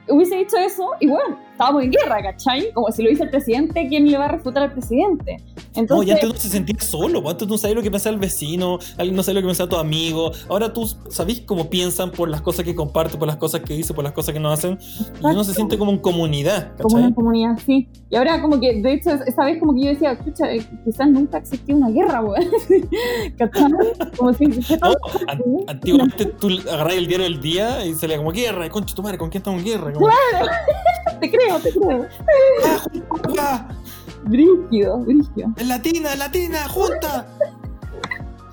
hubiese dicho eso y bueno, estábamos en guerra, ¿cachai? Como si lo dice el presidente, ¿quién le va a refutar al presidente? No, Entonces, y antes no se sentía solo, antes no sabías lo que pensaba el vecino, alguien no sabía lo que pensaba tu amigo. Ahora tú sabés cómo piensan por las cosas que comparten, por las cosas que dicen, por las cosas que no hacen. Y uno se siente como en comunidad, como ¿cachai? una comunidad, sí. Y ahora como que, de hecho, esa vez como que yo decía, escucha, eh, quizás nunca existió una guerra, weón. [laughs] ¿Cachai? Como si No, an- antiguamente tú agarrabas el diario del día y salía como guerra, concha tu madre, ¿con quién estamos en guerra? Como, Te creo, te creo. "Ah, junta, Brígido, brígido. ¡Es latina, es latina, junta!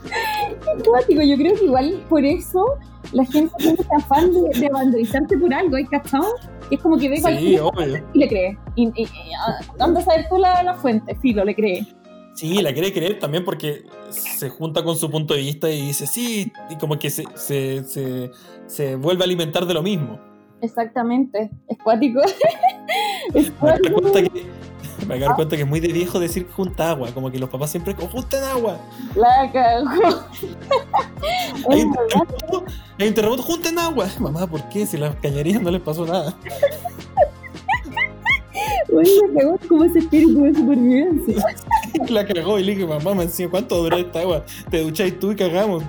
Es cuático, yo creo que igual por eso la gente tiene este afán de, de por algo, ¿hay cachado? Es como que ve Sí, cualquier obvio. y le cree. Y, y- y, ah, anda a saber tú la, la fuente, filo, le cree. Sí, la quiere creer también porque se junta con su punto de vista y dice sí, y como que se, se, se, se vuelve a alimentar de lo mismo. Exactamente. Es cuático. [laughs] es Me cuático. cuenta que, me doy cuenta que es muy de viejo decir junta agua, como que los papás siempre juntan agua. La cagó. [laughs] Hay un terremoto, hay un terremoto, junten agua. Mamá, ¿por qué? Si las cañerías no les pasó nada. Oye, la cagó como ese espíritu de supervivencia. [laughs] La cagó y le dije, mamá, me encima, ¿cuánto dura esta agua? Te ducháis tú y cagamos.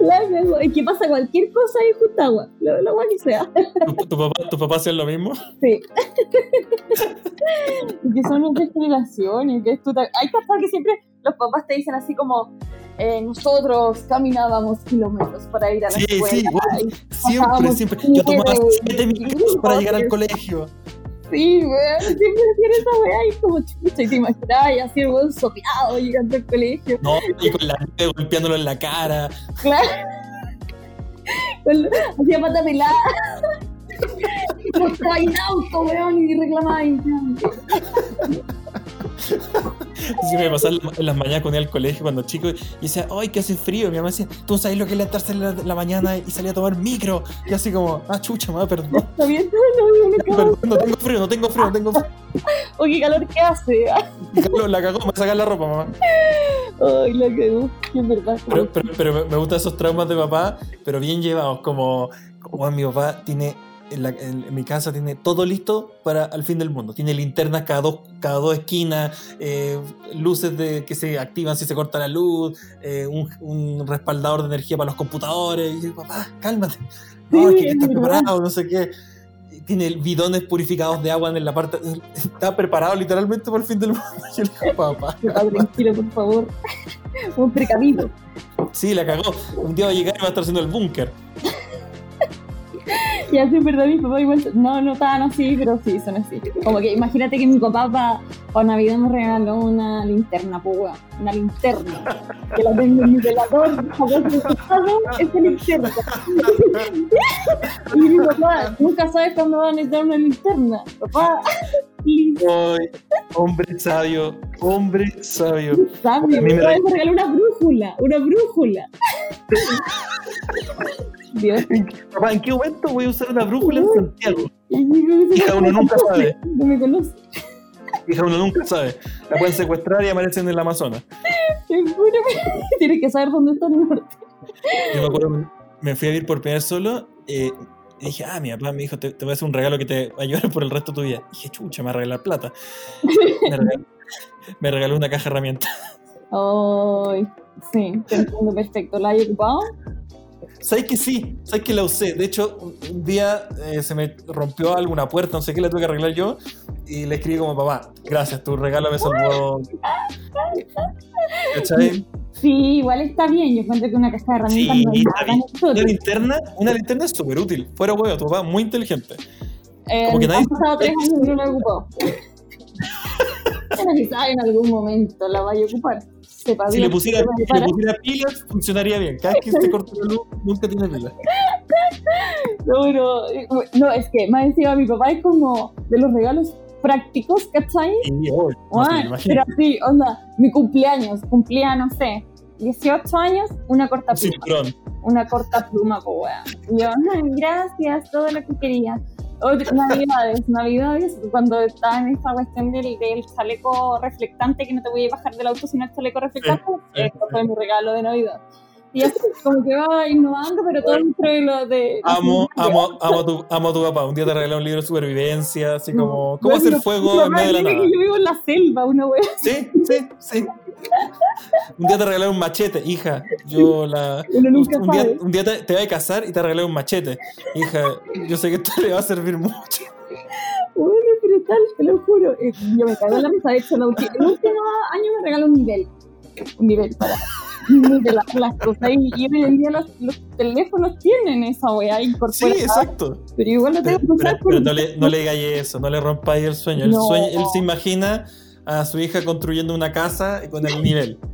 La cagó. Es que pasa cualquier cosa y justo agua. Lo, lo que sea. ¿Tu, tu papá, ¿Tu papá hacía lo mismo? Sí. y que son otras generaciones. Que ta- Hay cosas que siempre los papás te dicen así como. eh, nosotros caminábamos kilómetros para ir a la Sí, escuela. sí, bueno, y siempre, siempre. Yo tomaba siete minutos para llegar al colegio. Sí, weón, siempre hacían esa weá y como chucha, y te imaginabas y así el weón sopeado llegando al colegio. No, y con la nieve golpeándolo en la cara. Claro. Hacía pata pelada. Y estaba en auto, weón, y reclamaba. Así me pasaba en la- en las mañanas cuando iba al colegio cuando chico y decía, ¡ay, que hace frío! Y mi mamá decía, ¿tú sabes lo que es levantarse en la, la mañana y salir a tomar micro? Y así como, ¡ah, chucha, mamá, perdón! Está bien, no, [laughs] Perdón, no tengo frío, no tengo frío, no tengo frío. [laughs] Oh, qué [laughs] calor que hace. Y Carlos la cagó, me sacar la ropa, mamá. Ay, la cagó. Es verdad. Pero, pero, pero me- me gustan esos traumas de papá, pero bien llevados, como, como mi papá tiene, en, la- en- en mi casa tiene todo listo para el fin del mundo. Tiene linternas cada dos, cada dos esquinas, eh, luces de, que se activan si se corta la luz, eh, un, un respaldador de energía para los computadores. Y yo, papá, cálmate. No, Sí, es que es está verdad. preparado, no sé qué. Tiene bidones purificados de agua en la parte. Está preparado literalmente para el fin del mundo. Yo le digo, papá. [laughs] Papá, tranquilo, por favor. [laughs] Un precavido. Sí, la cagó. Un día va a llegar y va a estar haciendo el búnker. Y así verdad, mi papá igual, no, no tan así, pero sí, son así. Como que imagínate que mi papá para pa Navidad me regaló una linterna, pues weón, una linterna. Que la tengo en mi velador, [laughs] esa linterna. [laughs] y mi papá, nunca sabes cuándo va a necesitar una linterna. Papá, Ay, hombre sabio, hombre sabio. Sabio, me me re- regaló una brújula, una brújula. [laughs] Dios. Papá, ¿en qué momento voy a usar una brújula en Santiago? Hija, uno nunca sabe. No me conoce. Hija, uno nunca sabe. La pueden secuestrar y aparecen en el Amazonas. [laughs] Tienes que saber dónde está el norte. Yo me acuerdo, me fui a vivir por primera vez solo. eh, y dije, ah, mi papá me dijo, te, te voy a hacer un regalo que te va a ayudar por el resto de tu vida. Y dije, chucha, me va a regalar plata. Me regaló, [laughs] una caja de herramientas. Ay, sí, te entiendo perfecto. ¿La has ocupado? ¿Sabes que sí? ¿Sabes que la usé? De hecho, un, día eh, se me rompió alguna puerta, no sé qué, la tuve que arreglar yo. Y le escribí como, papá, gracias, tu regalo me salvó. ¿Cachai? Sí, igual está bien. Yo encuentro que una caja de herramientas Sí, no es está nada bien. tan Una linterna, una linterna es súper útil. Fuera huevo, tu papá muy inteligente. Eh, como que nadie- Han pasado tres años y [laughs] no la ocupado. Pero quizás en algún momento la vaya a ocupar. Sepa Si bien le pusiera, si le pusiera pilas, funcionaría bien. Cada vez que se corta la luz, nunca tiene pilas. [laughs] No, eh, no, es que más encima mi papá es como de los regalos prácticos, ¿cachai? Y, oh, no sé, Bueno, imagino. pero sí, onda, mi cumpleaños, cumplía, no sé, 18 años, una corta pluma. cinturón. Una corta pluma, pues weá. Y yo, "Ay, gracias, todo lo que quería. Otra- navidades, navidades, cuando estaba en esta cuestión del, del chaleco reflectante, que no te voy a bajar del auto sin el chaleco reflectante, sí, esto sí. fue mi regalo de Navidad. Y así, como que va innovando, pero todo dentro de lo de... Amo, amo, amo a, tu, amo a tu papá. Un día te regalé un libro de supervivencia, así como, ¿cómo hacer fuego en medio de la nada? que yo vivo en la selva, una wea. Sí, sí, sí. Un día te regalé un machete, hija. Yo la. Nunca un día, un día te, te voy a casar y te regalé un machete. Hija, yo sé que esto le va a servir mucho. Bueno, pero tal, te lo juro. Eh, Yo me cago en la mesa. De hecho, el último año me regaló un nivel. Un nivel para [laughs] nivelar las cosas. Y, y hoy en día los, los teléfonos tienen esa weá Sí, incorporada. exacto. Pero igual lo tengo que pero- usar pero no, le, no le digáis eso, no le rompáis el sueño. El No. sueño. Él se imagina a su hija construyendo una casa con el nivel. [laughs]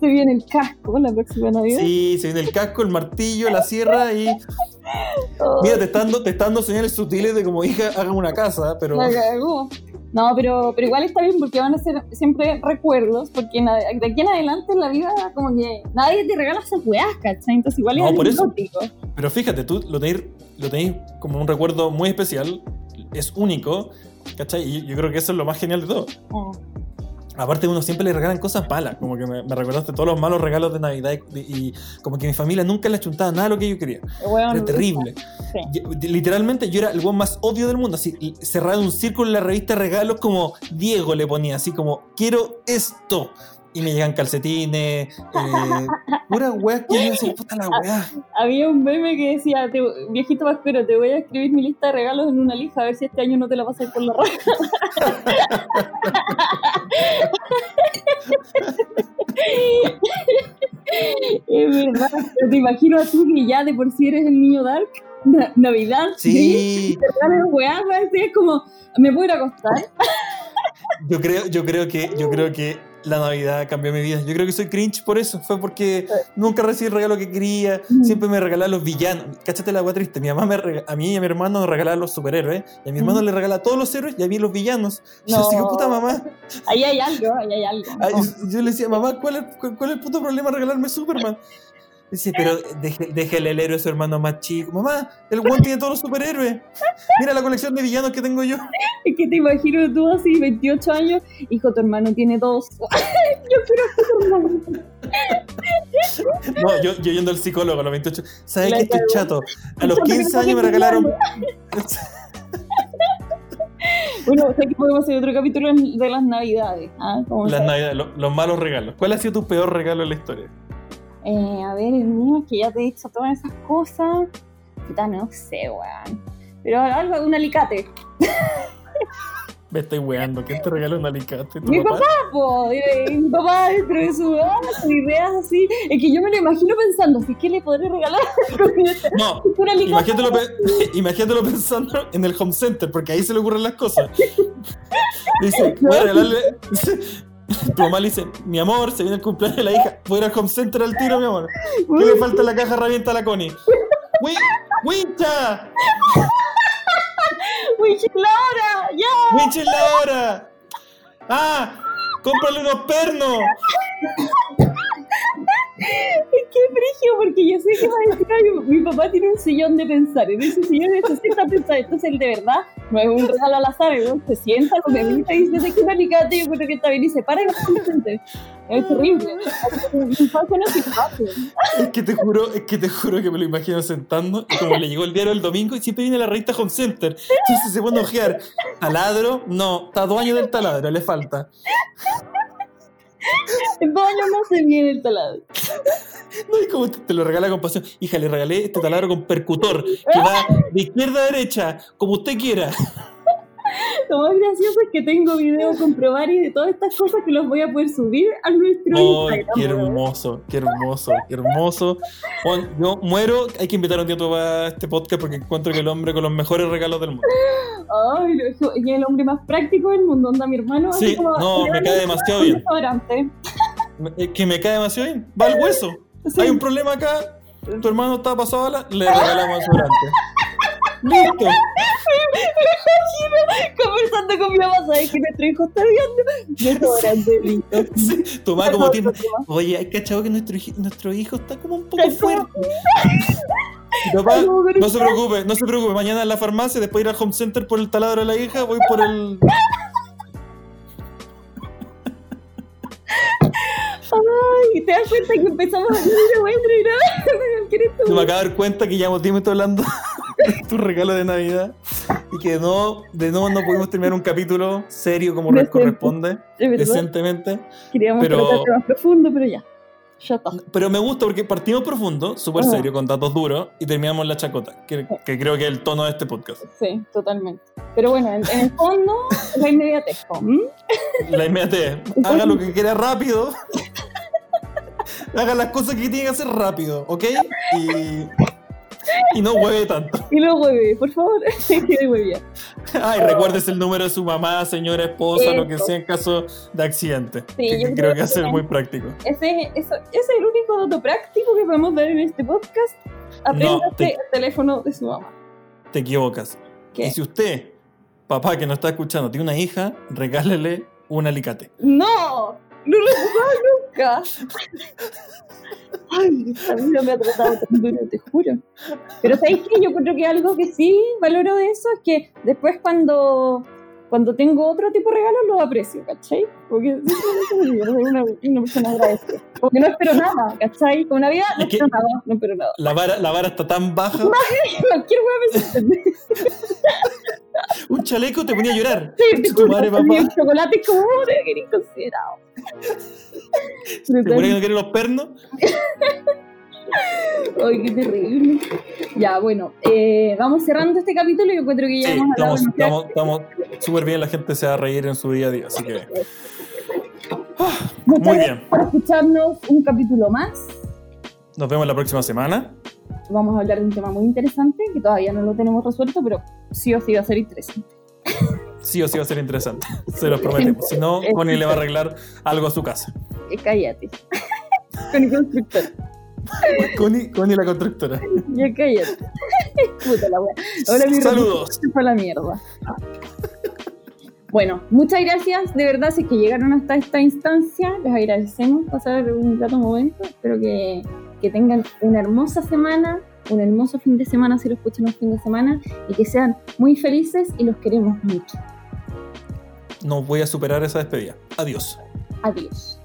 Se viene el casco la próxima Navidad. Sí, se viene el casco, el martillo, la sierra y. [laughs] Oh, Mira, te están dando, te están dando señales sutiles de como hija, hagan una casa, pero. la cagó. No, pero, pero igual está bien porque van a ser siempre recuerdos, porque de aquí en adelante en la vida como que nadie te regala esas weas, ¿cachai? Entonces igual No, es por eso. Pero fíjate, tú lo tenéis, lo tenéis como un recuerdo muy especial, es único, ¿cachai? Y yo creo que eso es lo más genial de todo. Oh. Aparte, uno siempre le regalan cosas malas, como que me, me recordaste todos los malos regalos de Navidad y, y como que mi familia nunca le chuntaba nada de lo que yo quería. Weón, Era terrible. Sí. Literalmente yo era el buen más obvio del mundo, así, cerrado un círculo en la revista regalos como Diego le ponía, así como, quiero esto. Y me llegan calcetines, eh, pura weá que yo decía, puta la [laughs] weá. Había un meme que decía, te- viejito vasquero, te voy a escribir mi lista de regalos en una lija a ver si este año no te la pasas por la raja. [laughs] es verdad, pero te imagino a ti que ya de por sí eres el niño dark. Na- Navidad, Sí, así es como, ¿me ir a acostar? yo creo, yo creo que, yo creo que la Navidad cambió mi vida. Yo creo que soy cringe por eso. Fue porque nunca recibí el regalo que quería. Siempre me regalaban los villanos. Cáchate la agua triste. Mi mamá me a mí y a mi hermano nos regalaban los superhéroes. Y a mi hermano Mm. le regala todos los héroes y a mí los villanos. Y yo No. así, puta mamá. Ahí hay algo, ahí hay algo. Yo le decía, mamá, ¿cuál es, cuál, cuál es el puto problema regalarme Superman? Dice, pero deje- déjele el héroe a su hermano más chico. Mamá, el one tiene todos los superhéroes. Mira la colección de villanos que tengo yo. Es que te imagino tú así, 28 años, hijo, tu hermano tiene dos. [laughs] Yo quiero que tu hermano. No, yo, yo yendo al psicólogo a los 28. ¿Sabes qué estoy chato? A los Chato que 15 no años me regalaron. [laughs] Bueno, o sea que podemos hacer otro capítulo de las navidades. ¿ah? Las navidades, lo- los malos regalos. ¿Cuál ha sido tu peor regalo en la historia? Eh, a ver, el mío, que ya te he dicho todas esas cosas. Puta, no sé, weón. Pero algo, un alicate. Me estoy weando. ¿Quién te regaló un alicate? ¿Tu Mi papá? Po, y mi papá dentro de su, sus ideas así. Es que yo me lo imagino pensando, ¿sí ¿qué le podré regalar? [laughs] No, un alicate. imagínatelo, [laughs] imagínatelo pensando en el home center, porque ahí se le ocurren las cosas. Dice, [laughs] voy a regalarle. [laughs] tu mamá le dice, mi amor, se viene el cumpleaños de la hija, voy a ir al home center al tiro, mi amor. ¿Qué le falta en la caja herramienta a la Connie? ¡Wi- ¡Wincha! [laughs] Winch es la hora, ya. ¡Winch es la hora! ¡Ah! ¡Cómprale unos pernos! [laughs] mi, papá tiene un sillón de pensar. En ese sillón necesita pensar. Entonces, él de verdad no es un [laughs] regalo al azar. ¿no? Se sienta con mi amiguita y dice: que un alicate? Yo creo que está bien. Y se para y a sentar. Es terrible. Se. Es que te juro, es que te juro que me lo imagino sentando y como le llegó el diario el domingo y siempre viene la revista Home Center. Entonces se pone a ojear. ¿Taladro? No, está a años del taladro, le falta. En dos años no se viene el taladro. No, y como te, te lo regala con pasión. Hija, le regalé este taladro con percutor, que va de izquierda a derecha, como usted quiera. [laughs] Lo más gracioso es que tengo videos comprobar y de todas estas cosas que los voy a poder subir a nuestro ¡Ay, Instagram. qué hermoso, qué hermoso, qué hermoso! Juan, yo muero, hay que invitar a un día a este podcast porque encuentro que el hombre con los mejores regalos del mundo. Ay, lo- y el hombre más práctico del mundo, onda mi hermano. Sí, como, no, me cae demasiado bien. Es que me cae demasiado bien. Va al hueso. Sí. Hay un problema acá. Tu hermano está pasado a la. Le regalamos desodorante. Listo. [laughs] Conversando con mi mamá, ¿sabes que nuestro hijo está viendo? Desodorante, listo. Sí, tu mamá como tiene. Oye, hay cachado que nuestro, nuestro hijo está como un poco fuerte. [laughs] Papá, no se preocupe, no se preocupe. Mañana en la farmacia, después ir al home center por el taladro de la hija, voy por el. Ay, te das cuenta que empezamos a decir, bueno, y nada, ¿quieres Se me acaba de dar cuenta que llevamos 10 minutos hablando de [laughs] tu regalo de Navidad y que nuevo, de nuevo no pudimos terminar un capítulo serio como Decente. corresponde, decentemente. queríamos pero- más profundo, pero ya. Ya está. Pero me gusta porque partimos profundo, súper serio, con datos duros, y terminamos la chacota, que, que creo que es el tono de este podcast. Sí, totalmente. Pero bueno, en, en el fondo, la inmediatez. ¿m? La inmediatez, haga lo que quiera rápido, [laughs] haga las cosas que tiene que hacer rápido, ¿ok? Y, [laughs] y no hueve tanto. Y luego hueve, por favor. [laughs] Ay, recuerdes el número de su mamá, señora esposa, lo que Eso. sea en caso de accidente. Sí, que yo creo creo que va a ser que- muy práctico. Ese, eso, ese es el único dato práctico que podemos dar en este podcast. Apréndase te- el teléfono de su mamá. Te equivocas. ¿Qué? Y si usted, papá que no está escuchando, tiene una hija, regálele un alicate. ¡No! ¡No lo he jugado nunca! [laughs] Ay, esta vida me ha tratado tan duro, te juro. Pero ¿sabéis qué? Yo creo que algo que sí valoro de eso es que después cuando, cuando tengo otro tipo de regalos lo aprecio, ¿cachai? Porque soy una, una persona agradecida. Porque no espero nada, ¿cachai? Con Navidad no que- espero nada, no espero nada. La vara, la vara está tan baja, [laughs] Cualquier hueá me un chaleco te ponía a llorar. Sí, te Tu juro, madre, papá. el chocolate es como, oh, debe que eres considerado. [laughs] ¿Te ponía que no quiere los pernos? [laughs] Ay, qué terrible. Ya, bueno, eh, vamos cerrando este capítulo. Yo encuentro que ya Sí, hemos estamos, estamos, estamos súper bien, la gente se va a reír en su día a día, así que [laughs] Muchas muy bien. por escucharnos un capítulo más. Nos vemos la próxima semana. Vamos a hablar de un tema muy interesante que todavía no lo tenemos resuelto, pero sí o sí va a ser interesante. Sí o sí va a ser interesante, se los prometemos. Si no, Connie le va a arreglar algo a su casa. Eh, cállate. [laughs] Con el constructor. Connie, Connie la constructora. Ya cállate. Puta la wea. Ahora mi Saludos. Fue la mierda. Bueno, muchas gracias, de verdad, si es que llegaron hasta esta instancia, les agradecemos pasar un grato momento, espero que, que tengan una hermosa semana, un hermoso fin de semana si lo escuchan un fin de semana, y que sean muy felices y los queremos mucho. No voy a superar esa despedida. Adiós. Adiós.